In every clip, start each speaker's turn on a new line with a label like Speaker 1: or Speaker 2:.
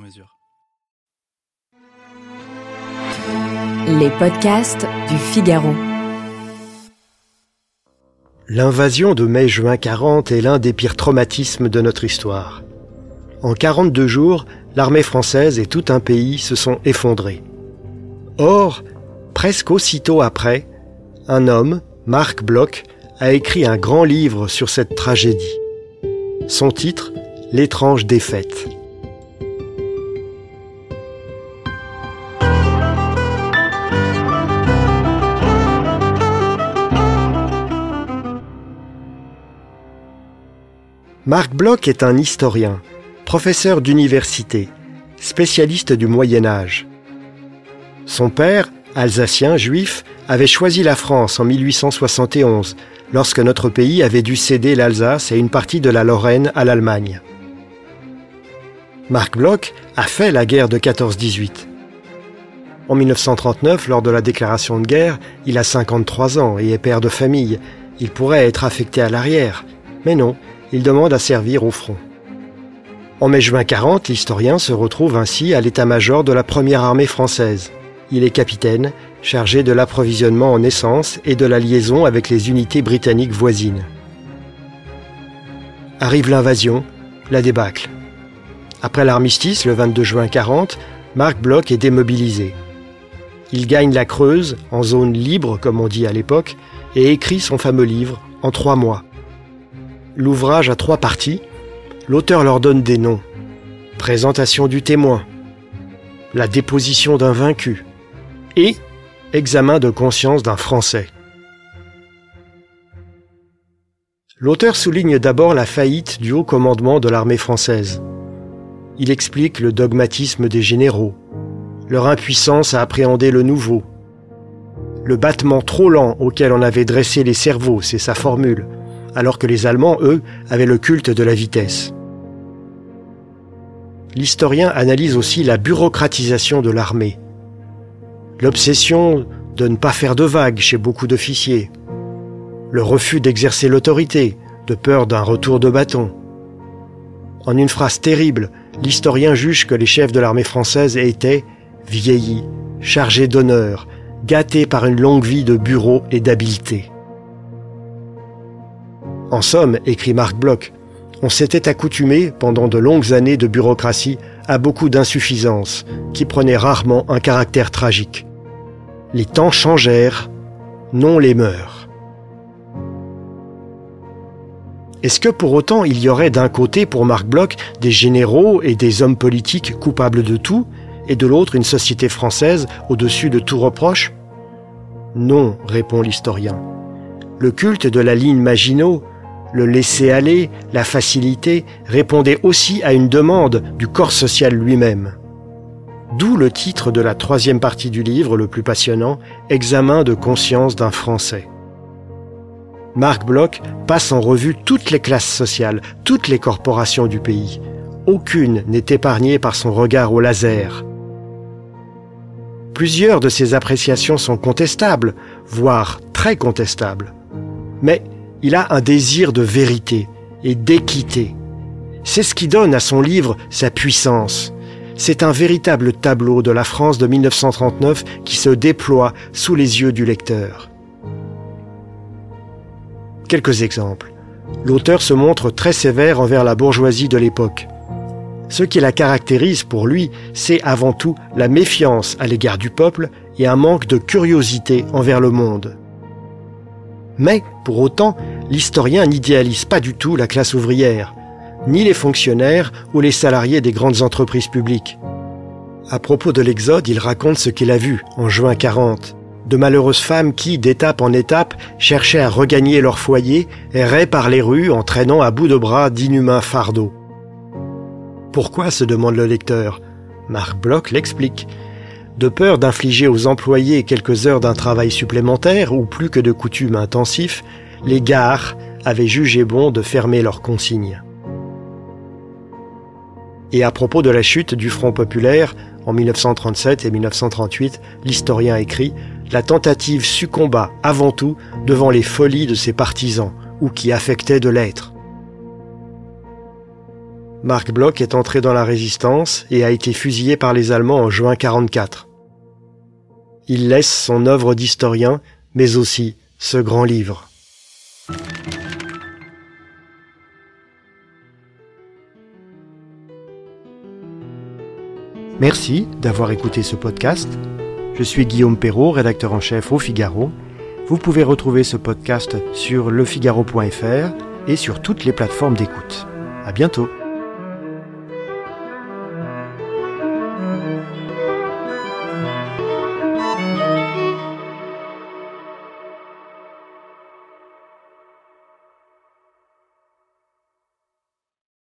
Speaker 1: mesure.
Speaker 2: Les podcasts du Figaro.
Speaker 3: L'invasion de mai-juin 40 est l'un des pires traumatismes de notre histoire. En 42 jours, l'armée française et tout un pays se sont effondrés. Or, presque aussitôt après, un homme, Marc Bloch, a écrit un grand livre sur cette tragédie. Son titre, L'étrange défaite. Marc Bloch est un historien, professeur d'université, spécialiste du Moyen Âge. Son père, alsacien juif, avait choisi la France en 1871, lorsque notre pays avait dû céder l'Alsace et une partie de la Lorraine à l'Allemagne. Marc Bloch a fait la guerre de 14-18. En 1939, lors de la déclaration de guerre, il a 53 ans et est père de famille. Il pourrait être affecté à l'arrière. Mais non, il demande à servir au front. En mai-juin 40, l'historien se retrouve ainsi à l'état-major de la première armée française. Il est capitaine, chargé de l'approvisionnement en essence et de la liaison avec les unités britanniques voisines. Arrive l'invasion, la débâcle. Après l'armistice, le 22 juin 40, Marc Bloch est démobilisé. Il gagne la Creuse, en zone libre comme on dit à l'époque, et écrit son fameux livre en trois mois. L'ouvrage a trois parties. L'auteur leur donne des noms. Présentation du témoin. La déposition d'un vaincu. Et examen de conscience d'un Français. L'auteur souligne d'abord la faillite du haut commandement de l'armée française. Il explique le dogmatisme des généraux, leur impuissance à appréhender le nouveau, le battement trop lent auquel on avait dressé les cerveaux, c'est sa formule, alors que les Allemands, eux, avaient le culte de la vitesse. L'historien analyse aussi la bureaucratisation de l'armée, l'obsession de ne pas faire de vagues chez beaucoup d'officiers, le refus d'exercer l'autorité, de peur d'un retour de bâton. En une phrase terrible, l'historien juge que les chefs de l'armée française étaient vieillis, chargés d'honneur, gâtés par une longue vie de bureau et d'habileté. En somme, écrit Marc Bloch, on s'était accoutumé, pendant de longues années de bureaucratie, à beaucoup d'insuffisances, qui prenaient rarement un caractère tragique. Les temps changèrent, non les mœurs. Est-ce que pour autant il y aurait d'un côté pour Marc Bloch des généraux et des hommes politiques coupables de tout, et de l'autre une société française au-dessus de tout reproche? Non, répond l'historien. Le culte de la ligne Maginot, le laisser-aller, la facilité répondait aussi à une demande du corps social lui-même. D'où le titre de la troisième partie du livre, le plus passionnant, Examen de conscience d'un Français. Marc Bloch passe en revue toutes les classes sociales, toutes les corporations du pays. Aucune n'est épargnée par son regard au laser. Plusieurs de ses appréciations sont contestables, voire très contestables. Mais il a un désir de vérité et d'équité. C'est ce qui donne à son livre sa puissance. C'est un véritable tableau de la France de 1939 qui se déploie sous les yeux du lecteur. Quelques exemples. L'auteur se montre très sévère envers la bourgeoisie de l'époque. Ce qui la caractérise pour lui, c'est avant tout la méfiance à l'égard du peuple et un manque de curiosité envers le monde. Mais, pour autant, l'historien n'idéalise pas du tout la classe ouvrière, ni les fonctionnaires ou les salariés des grandes entreprises publiques. À propos de l'Exode, il raconte ce qu'il a vu en juin 40. De malheureuses femmes qui, d'étape en étape, cherchaient à regagner leur foyer, erraient par les rues en traînant à bout de bras d'inhumains fardeaux. Pourquoi se demande le lecteur Marc Bloch l'explique. De peur d'infliger aux employés quelques heures d'un travail supplémentaire ou plus que de coutume intensif, les gares avaient jugé bon de fermer leurs consignes. Et à propos de la chute du Front populaire, en 1937 et 1938, l'historien écrit La tentative succomba avant tout devant les folies de ses partisans, ou qui affectaient de l'être. Marc Bloch est entré dans la résistance et a été fusillé par les Allemands en juin 44. Il laisse son œuvre d'historien, mais aussi ce grand livre. Merci d'avoir écouté ce podcast. Je suis Guillaume Perrault, rédacteur en chef au Figaro. Vous pouvez retrouver ce podcast sur lefigaro.fr et sur toutes les plateformes d'écoute. À bientôt.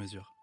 Speaker 1: mesure.